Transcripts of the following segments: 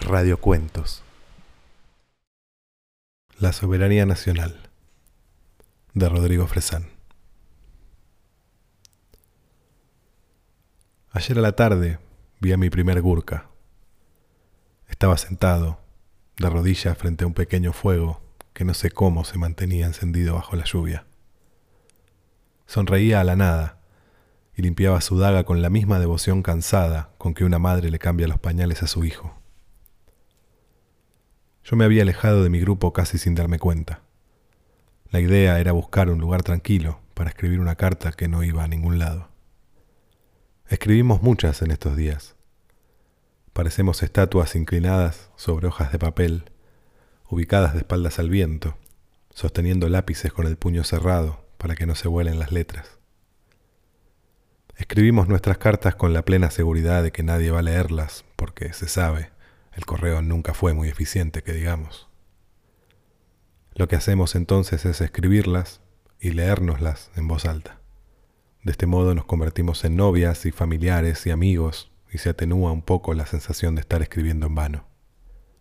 Radio Cuentos. La soberanía nacional. De Rodrigo Fresán. Ayer a la tarde vi a mi primer gurka. Estaba sentado, de rodillas frente a un pequeño fuego que no sé cómo se mantenía encendido bajo la lluvia. Sonreía a la nada y limpiaba su daga con la misma devoción cansada con que una madre le cambia los pañales a su hijo. Yo me había alejado de mi grupo casi sin darme cuenta. La idea era buscar un lugar tranquilo para escribir una carta que no iba a ningún lado. Escribimos muchas en estos días. Parecemos estatuas inclinadas sobre hojas de papel, ubicadas de espaldas al viento, sosteniendo lápices con el puño cerrado para que no se vuelen las letras. Escribimos nuestras cartas con la plena seguridad de que nadie va a leerlas, porque se sabe, el correo nunca fue muy eficiente, que digamos. Lo que hacemos entonces es escribirlas y leérnoslas en voz alta. De este modo nos convertimos en novias y familiares y amigos y se atenúa un poco la sensación de estar escribiendo en vano.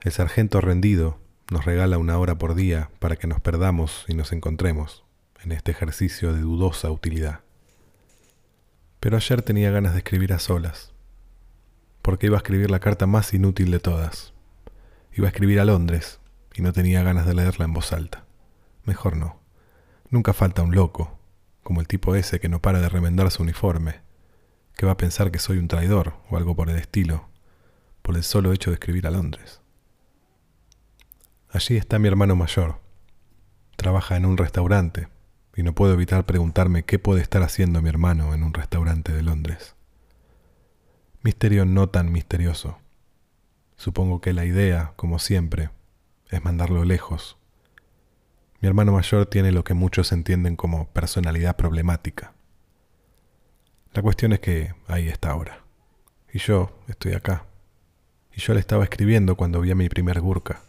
El sargento rendido nos regala una hora por día para que nos perdamos y nos encontremos en este ejercicio de dudosa utilidad. Pero ayer tenía ganas de escribir a solas, porque iba a escribir la carta más inútil de todas. Iba a escribir a Londres y no tenía ganas de leerla en voz alta. Mejor no. Nunca falta un loco, como el tipo ese que no para de remendar su uniforme que va a pensar que soy un traidor o algo por el estilo, por el solo hecho de escribir a Londres. Allí está mi hermano mayor. Trabaja en un restaurante y no puedo evitar preguntarme qué puede estar haciendo mi hermano en un restaurante de Londres. Misterio no tan misterioso. Supongo que la idea, como siempre, es mandarlo lejos. Mi hermano mayor tiene lo que muchos entienden como personalidad problemática. La cuestión es que ahí está ahora. Y yo estoy acá. Y yo le estaba escribiendo cuando vi a mi primer Gurka.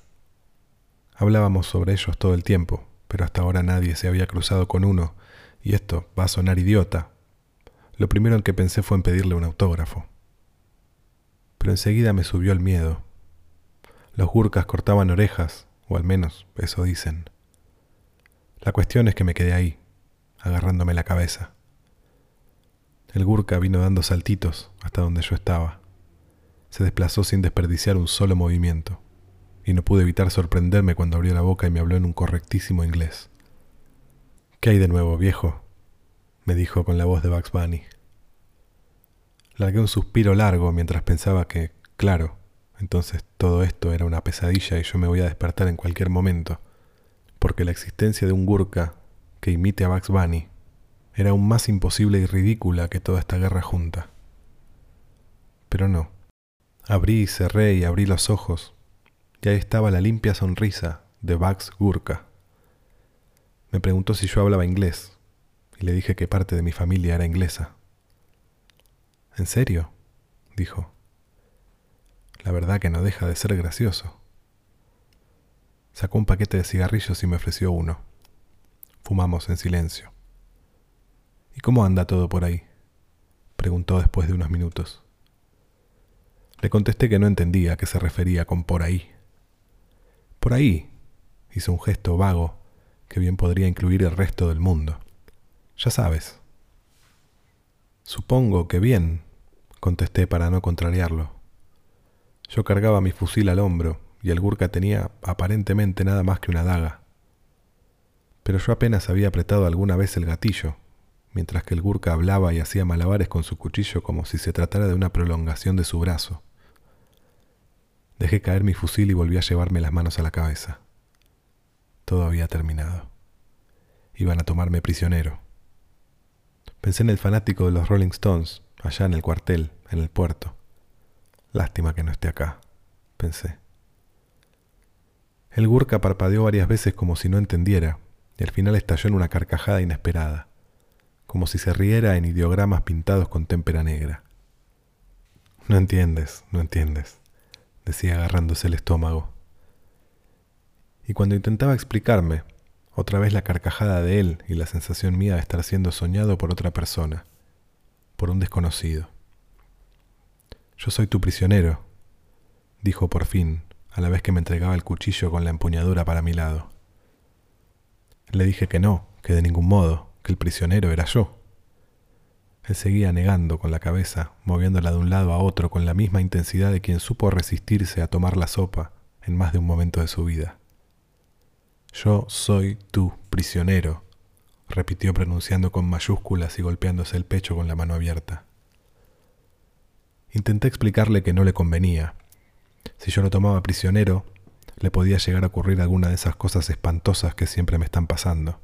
Hablábamos sobre ellos todo el tiempo, pero hasta ahora nadie se había cruzado con uno, y esto va a sonar idiota. Lo primero en que pensé fue en pedirle un autógrafo. Pero enseguida me subió el miedo. Los Gurkas cortaban orejas, o al menos eso dicen. La cuestión es que me quedé ahí, agarrándome la cabeza. El Gurka vino dando saltitos hasta donde yo estaba. Se desplazó sin desperdiciar un solo movimiento, y no pude evitar sorprenderme cuando abrió la boca y me habló en un correctísimo inglés. ¿Qué hay de nuevo, viejo? me dijo con la voz de Bugs Bunny. Largué un suspiro largo mientras pensaba que, claro, entonces todo esto era una pesadilla y yo me voy a despertar en cualquier momento, porque la existencia de un Gurka que imite a Bugs Bunny era aún más imposible y ridícula que toda esta guerra junta. Pero no. Abrí y cerré y abrí los ojos, y ahí estaba la limpia sonrisa de Bugs Gurka. Me preguntó si yo hablaba inglés, y le dije que parte de mi familia era inglesa. ¿En serio? dijo. La verdad que no deja de ser gracioso. Sacó un paquete de cigarrillos y me ofreció uno. Fumamos en silencio. ¿Y cómo anda todo por ahí? preguntó después de unos minutos. Le contesté que no entendía a qué se refería con por ahí. Por ahí, hizo un gesto vago que bien podría incluir el resto del mundo. Ya sabes. Supongo que bien, contesté para no contrariarlo. Yo cargaba mi fusil al hombro y el Gurka tenía aparentemente nada más que una daga. Pero yo apenas había apretado alguna vez el gatillo mientras que el Gurka hablaba y hacía malabares con su cuchillo como si se tratara de una prolongación de su brazo. Dejé caer mi fusil y volví a llevarme las manos a la cabeza. Todo había terminado. Iban a tomarme prisionero. Pensé en el fanático de los Rolling Stones, allá en el cuartel, en el puerto. Lástima que no esté acá, pensé. El Gurka parpadeó varias veces como si no entendiera, y al final estalló en una carcajada inesperada como si se riera en ideogramas pintados con témpera negra. No entiendes, no entiendes, decía agarrándose el estómago. Y cuando intentaba explicarme, otra vez la carcajada de él y la sensación mía de estar siendo soñado por otra persona, por un desconocido. Yo soy tu prisionero, dijo por fin, a la vez que me entregaba el cuchillo con la empuñadura para mi lado. Le dije que no, que de ningún modo, que el prisionero era yo. Él seguía negando con la cabeza, moviéndola de un lado a otro con la misma intensidad de quien supo resistirse a tomar la sopa en más de un momento de su vida. Yo soy tu prisionero, repitió pronunciando con mayúsculas y golpeándose el pecho con la mano abierta. Intenté explicarle que no le convenía. Si yo lo tomaba prisionero, le podía llegar a ocurrir alguna de esas cosas espantosas que siempre me están pasando.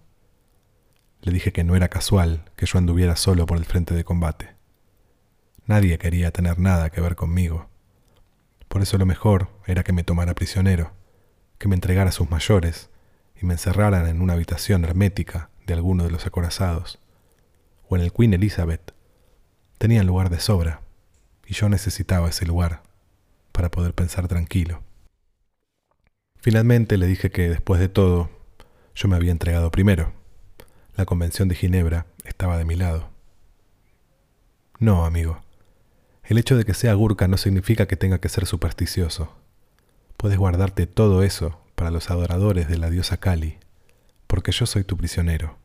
Le dije que no era casual que yo anduviera solo por el frente de combate. Nadie quería tener nada que ver conmigo. Por eso lo mejor era que me tomara prisionero, que me entregara a sus mayores y me encerraran en una habitación hermética de alguno de los acorazados, o en el Queen Elizabeth. Tenían lugar de sobra, y yo necesitaba ese lugar para poder pensar tranquilo. Finalmente le dije que, después de todo, yo me había entregado primero. La Convención de Ginebra estaba de mi lado. No, amigo. El hecho de que sea Gurka no significa que tenga que ser supersticioso. Puedes guardarte todo eso para los adoradores de la diosa Kali, porque yo soy tu prisionero.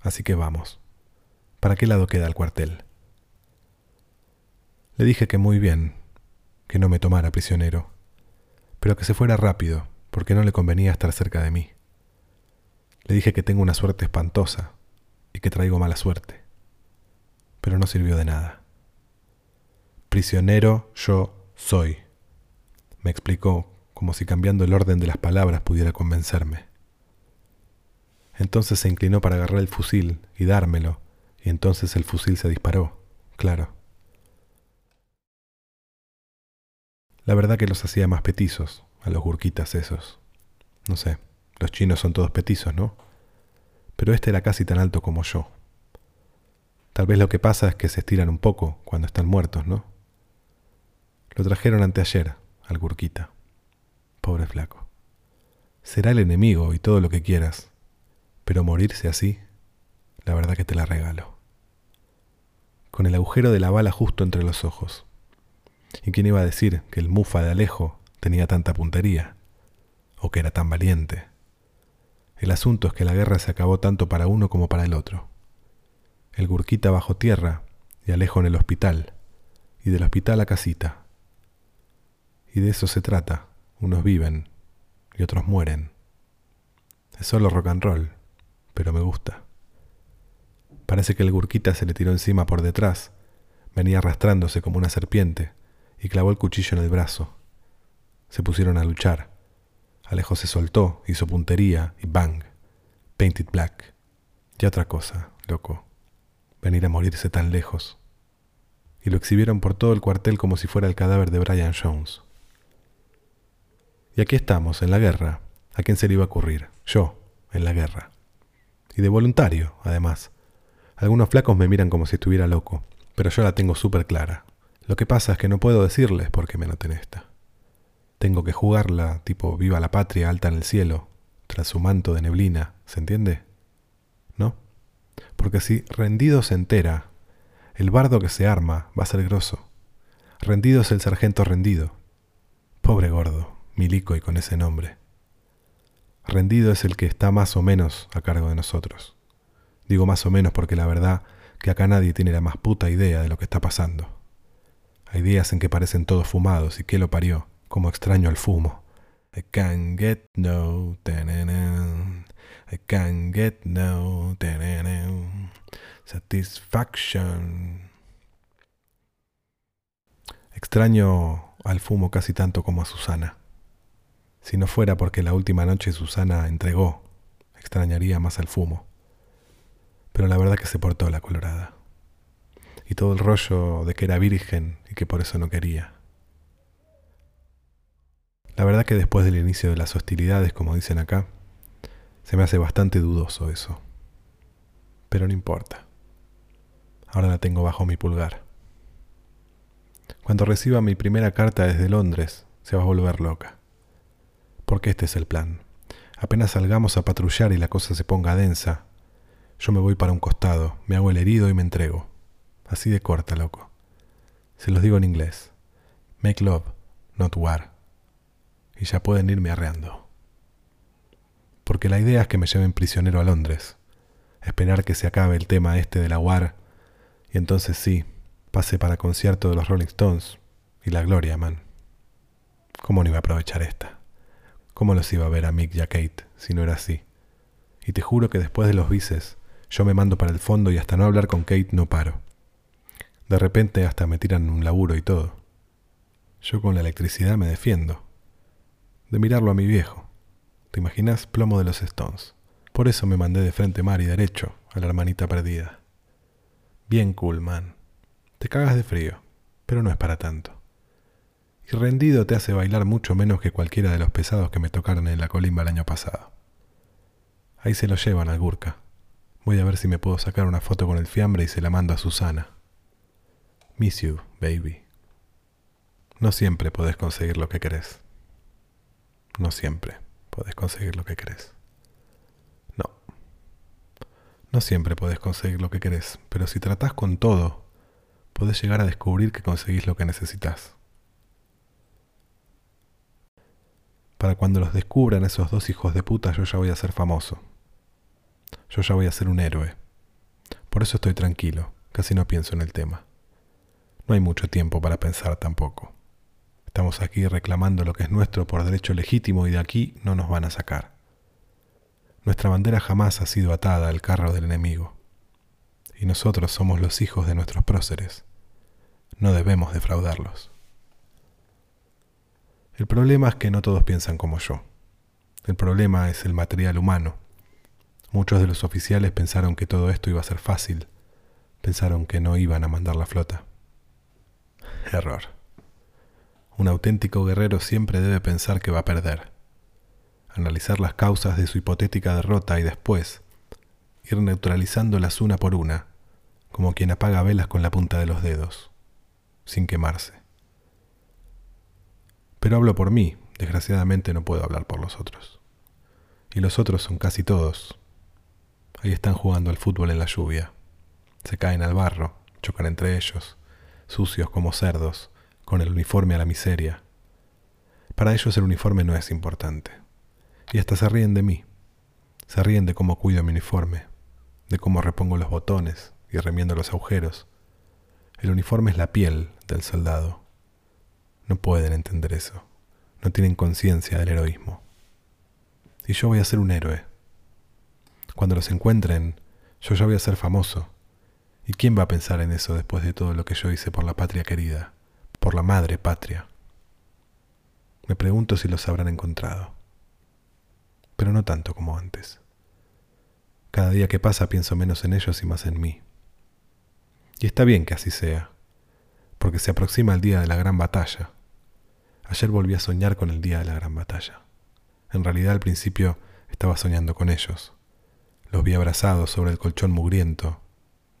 Así que vamos. ¿Para qué lado queda el cuartel? Le dije que muy bien, que no me tomara prisionero, pero que se fuera rápido, porque no le convenía estar cerca de mí. Le dije que tengo una suerte espantosa y que traigo mala suerte, pero no sirvió de nada. Prisionero yo soy, me explicó como si cambiando el orden de las palabras pudiera convencerme. Entonces se inclinó para agarrar el fusil y dármelo, y entonces el fusil se disparó, claro. La verdad que los hacía más petizos, a los gurquitas esos. No sé, los chinos son todos petizos, ¿no? Pero este era casi tan alto como yo. Tal vez lo que pasa es que se estiran un poco cuando están muertos, ¿no? Lo trajeron anteayer, al gurquita. Pobre flaco. Será el enemigo y todo lo que quieras, pero morirse así, la verdad que te la regalo. Con el agujero de la bala justo entre los ojos. ¿Y quién iba a decir que el mufa de Alejo tenía tanta puntería? ¿O que era tan valiente? El asunto es que la guerra se acabó tanto para uno como para el otro. El Gurquita bajo tierra y Alejo en el hospital, y del hospital a casita. Y de eso se trata, unos viven y otros mueren. Es solo rock and roll, pero me gusta. Parece que el Gurquita se le tiró encima por detrás, venía arrastrándose como una serpiente, y clavó el cuchillo en el brazo. Se pusieron a luchar. Alejo se soltó, hizo puntería y bang. Painted black. Y otra cosa, loco. Venir a morirse tan lejos. Y lo exhibieron por todo el cuartel como si fuera el cadáver de Brian Jones. Y aquí estamos, en la guerra. ¿A quién se le iba a ocurrir? Yo, en la guerra. Y de voluntario, además. Algunos flacos me miran como si estuviera loco, pero yo la tengo súper clara. Lo que pasa es que no puedo decirles por qué me noten esta. Tengo que jugarla tipo viva la patria alta en el cielo, tras su manto de neblina, ¿se entiende? ¿No? Porque si rendido se entera, el bardo que se arma va a ser grosso. Rendido es el sargento rendido. Pobre gordo milico y con ese nombre. Rendido es el que está más o menos a cargo de nosotros. Digo más o menos porque la verdad que acá nadie tiene la más puta idea de lo que está pasando. Hay días en que parecen todos fumados y que lo parió, como extraño al fumo. I can't get no I can't get no satisfaction. Extraño al fumo casi tanto como a Susana. Si no fuera porque la última noche Susana entregó, extrañaría más al fumo. Pero la verdad que se portó la colorada. Y todo el rollo de que era virgen y que por eso no quería. La verdad que después del inicio de las hostilidades, como dicen acá, se me hace bastante dudoso eso. Pero no importa. Ahora la tengo bajo mi pulgar. Cuando reciba mi primera carta desde Londres, se va a volver loca porque este es el plan. Apenas salgamos a patrullar y la cosa se ponga densa, yo me voy para un costado, me hago el herido y me entrego. Así de corta, loco. Se los digo en inglés. Make love, not war. Y ya pueden irme arreando. Porque la idea es que me lleven prisionero a Londres, esperar que se acabe el tema este de la war, y entonces sí, pase para concierto de los Rolling Stones y la gloria, man. ¿Cómo no iba a aprovechar esta? ¿Cómo los iba a ver a Mick y a Kate si no era así? Y te juro que después de los bices, yo me mando para el fondo y hasta no hablar con Kate no paro. De repente hasta me tiran un laburo y todo. Yo con la electricidad me defiendo. De mirarlo a mi viejo. ¿Te imaginas? Plomo de los Stones. Por eso me mandé de frente mar y derecho a la hermanita perdida. Bien cool, man. Te cagas de frío, pero no es para tanto y rendido te hace bailar mucho menos que cualquiera de los pesados que me tocaron en la colimba el año pasado. Ahí se lo llevan al Gurka. Voy a ver si me puedo sacar una foto con el fiambre y se la mando a Susana. Miss you, baby. No siempre podés conseguir lo que querés. No siempre podés conseguir lo que querés. No. No siempre podés conseguir lo que querés, pero si tratás con todo, podés llegar a descubrir que conseguís lo que necesitas. Para cuando los descubran esos dos hijos de puta, yo ya voy a ser famoso. Yo ya voy a ser un héroe. Por eso estoy tranquilo, casi no pienso en el tema. No hay mucho tiempo para pensar tampoco. Estamos aquí reclamando lo que es nuestro por derecho legítimo y de aquí no nos van a sacar. Nuestra bandera jamás ha sido atada al carro del enemigo. Y nosotros somos los hijos de nuestros próceres. No debemos defraudarlos. El problema es que no todos piensan como yo. El problema es el material humano. Muchos de los oficiales pensaron que todo esto iba a ser fácil. Pensaron que no iban a mandar la flota. Error. Un auténtico guerrero siempre debe pensar que va a perder. Analizar las causas de su hipotética derrota y después ir neutralizándolas una por una, como quien apaga velas con la punta de los dedos, sin quemarse. Pero hablo por mí, desgraciadamente no puedo hablar por los otros. Y los otros son casi todos. Ahí están jugando al fútbol en la lluvia. Se caen al barro, chocan entre ellos, sucios como cerdos, con el uniforme a la miseria. Para ellos el uniforme no es importante. Y hasta se ríen de mí. Se ríen de cómo cuido mi uniforme, de cómo repongo los botones y remiendo los agujeros. El uniforme es la piel del soldado. No pueden entender eso. No tienen conciencia del heroísmo. Y yo voy a ser un héroe. Cuando los encuentren, yo ya voy a ser famoso. ¿Y quién va a pensar en eso después de todo lo que yo hice por la patria querida, por la madre patria? Me pregunto si los habrán encontrado. Pero no tanto como antes. Cada día que pasa pienso menos en ellos y más en mí. Y está bien que así sea, porque se aproxima el día de la gran batalla Ayer volví a soñar con el día de la gran batalla. En realidad al principio estaba soñando con ellos. Los vi abrazados sobre el colchón mugriento.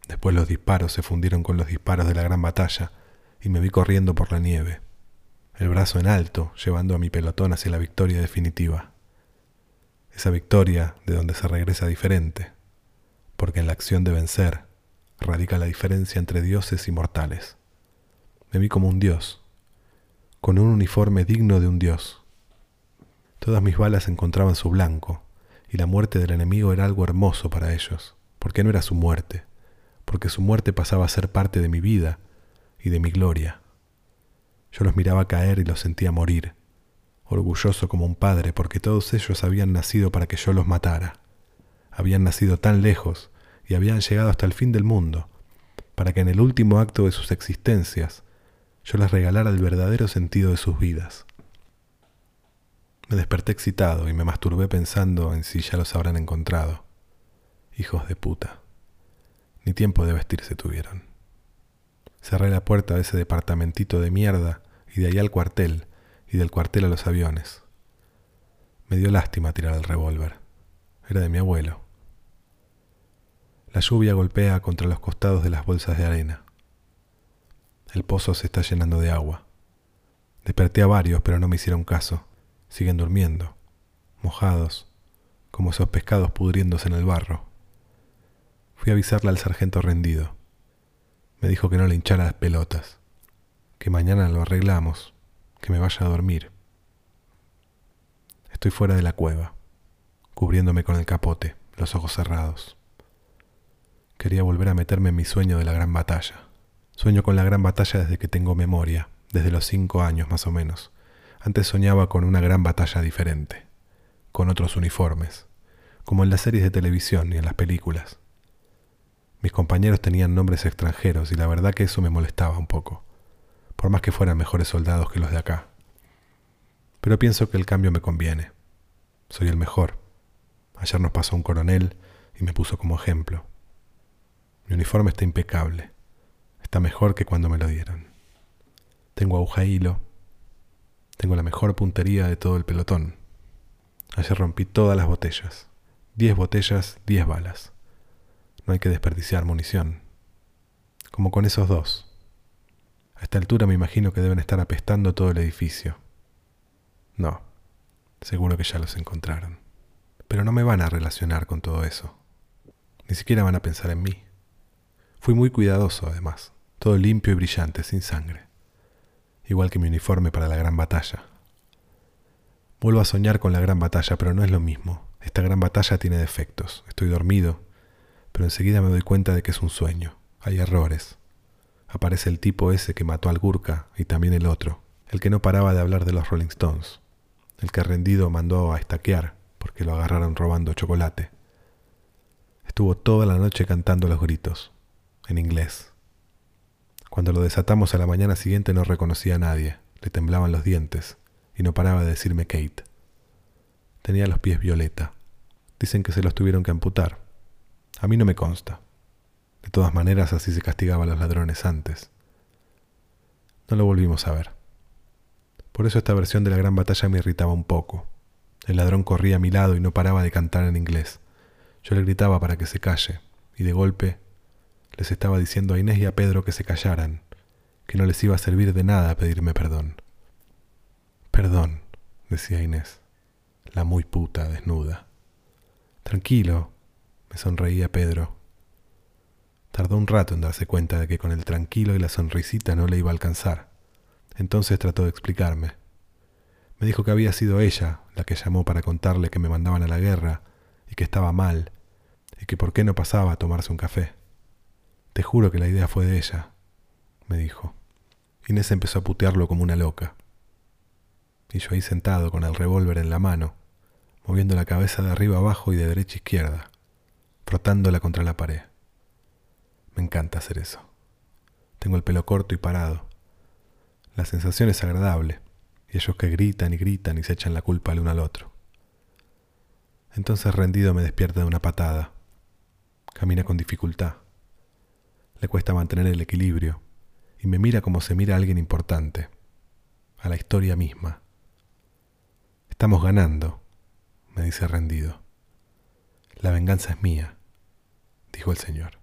Después los disparos se fundieron con los disparos de la gran batalla y me vi corriendo por la nieve, el brazo en alto, llevando a mi pelotón hacia la victoria definitiva. Esa victoria de donde se regresa diferente, porque en la acción de vencer radica la diferencia entre dioses y mortales. Me vi como un dios, con un uniforme digno de un dios. Todas mis balas encontraban su blanco, y la muerte del enemigo era algo hermoso para ellos, porque no era su muerte, porque su muerte pasaba a ser parte de mi vida y de mi gloria. Yo los miraba caer y los sentía morir, orgulloso como un padre, porque todos ellos habían nacido para que yo los matara. Habían nacido tan lejos y habían llegado hasta el fin del mundo, para que en el último acto de sus existencias yo les regalara el verdadero sentido de sus vidas. Me desperté excitado y me masturbé pensando en si ya los habrán encontrado. Hijos de puta. Ni tiempo de vestirse tuvieron. Cerré la puerta de ese departamentito de mierda y de ahí al cuartel y del cuartel a los aviones. Me dio lástima tirar el revólver. Era de mi abuelo. La lluvia golpea contra los costados de las bolsas de arena. El pozo se está llenando de agua. Desperté a varios, pero no me hicieron caso. Siguen durmiendo, mojados, como esos pescados pudriéndose en el barro. Fui a avisarle al sargento rendido. Me dijo que no le hinchara las pelotas, que mañana lo arreglamos, que me vaya a dormir. Estoy fuera de la cueva, cubriéndome con el capote, los ojos cerrados. Quería volver a meterme en mi sueño de la gran batalla. Sueño con la gran batalla desde que tengo memoria, desde los cinco años más o menos. Antes soñaba con una gran batalla diferente, con otros uniformes, como en las series de televisión y en las películas. Mis compañeros tenían nombres extranjeros y la verdad que eso me molestaba un poco, por más que fueran mejores soldados que los de acá. Pero pienso que el cambio me conviene. Soy el mejor. Ayer nos pasó un coronel y me puso como ejemplo. Mi uniforme está impecable. Está mejor que cuando me lo dieron. Tengo aguja hilo. Tengo la mejor puntería de todo el pelotón. Ayer rompí todas las botellas. Diez botellas, diez balas. Hay que desperdiciar munición. Como con esos dos. A esta altura me imagino que deben estar apestando todo el edificio. No, seguro que ya los encontraron. Pero no me van a relacionar con todo eso. Ni siquiera van a pensar en mí. Fui muy cuidadoso, además, todo limpio y brillante, sin sangre, igual que mi uniforme para la gran batalla. Vuelvo a soñar con la gran batalla, pero no es lo mismo. Esta gran batalla tiene defectos. Estoy dormido, pero enseguida me doy cuenta de que es un sueño. Hay errores. Aparece el tipo ese que mató al Gurka y también el otro, el que no paraba de hablar de los Rolling Stones, el que rendido mandó a estaquear porque lo agarraron robando chocolate. Estuvo toda la noche cantando los gritos en inglés. Cuando lo desatamos a la mañana siguiente no reconocía a nadie, le temblaban los dientes y no paraba de decirme Kate. Tenía los pies violeta. Dicen que se los tuvieron que amputar. A mí no me consta. De todas maneras así se castigaba a los ladrones antes. No lo volvimos a ver. Por eso esta versión de la gran batalla me irritaba un poco. El ladrón corría a mi lado y no paraba de cantar en inglés. Yo le gritaba para que se calle, y de golpe les estaba diciendo a Inés y a Pedro que se callaran, que no les iba a servir de nada pedirme perdón. Perdón, decía Inés, la muy puta desnuda. Tranquilo, me sonreía Pedro. Tardó un rato en darse cuenta de que con el tranquilo y la sonrisita no le iba a alcanzar. Entonces trató de explicarme. Me dijo que había sido ella la que llamó para contarle que me mandaban a la guerra y que estaba mal, y que por qué no pasaba a tomarse un café. Te juro que la idea fue de ella, me dijo. Inés empezó a putearlo como una loca. Y yo ahí sentado con el revólver en la mano, moviendo la cabeza de arriba abajo y de derecha a izquierda, frotándola contra la pared. Me encanta hacer eso. Tengo el pelo corto y parado. La sensación es agradable, y ellos que gritan y gritan y se echan la culpa el uno al otro. Entonces rendido me despierta de una patada. Camina con dificultad le cuesta mantener el equilibrio y me mira como se mira a alguien importante, a la historia misma. Estamos ganando, me dice rendido. La venganza es mía, dijo el Señor.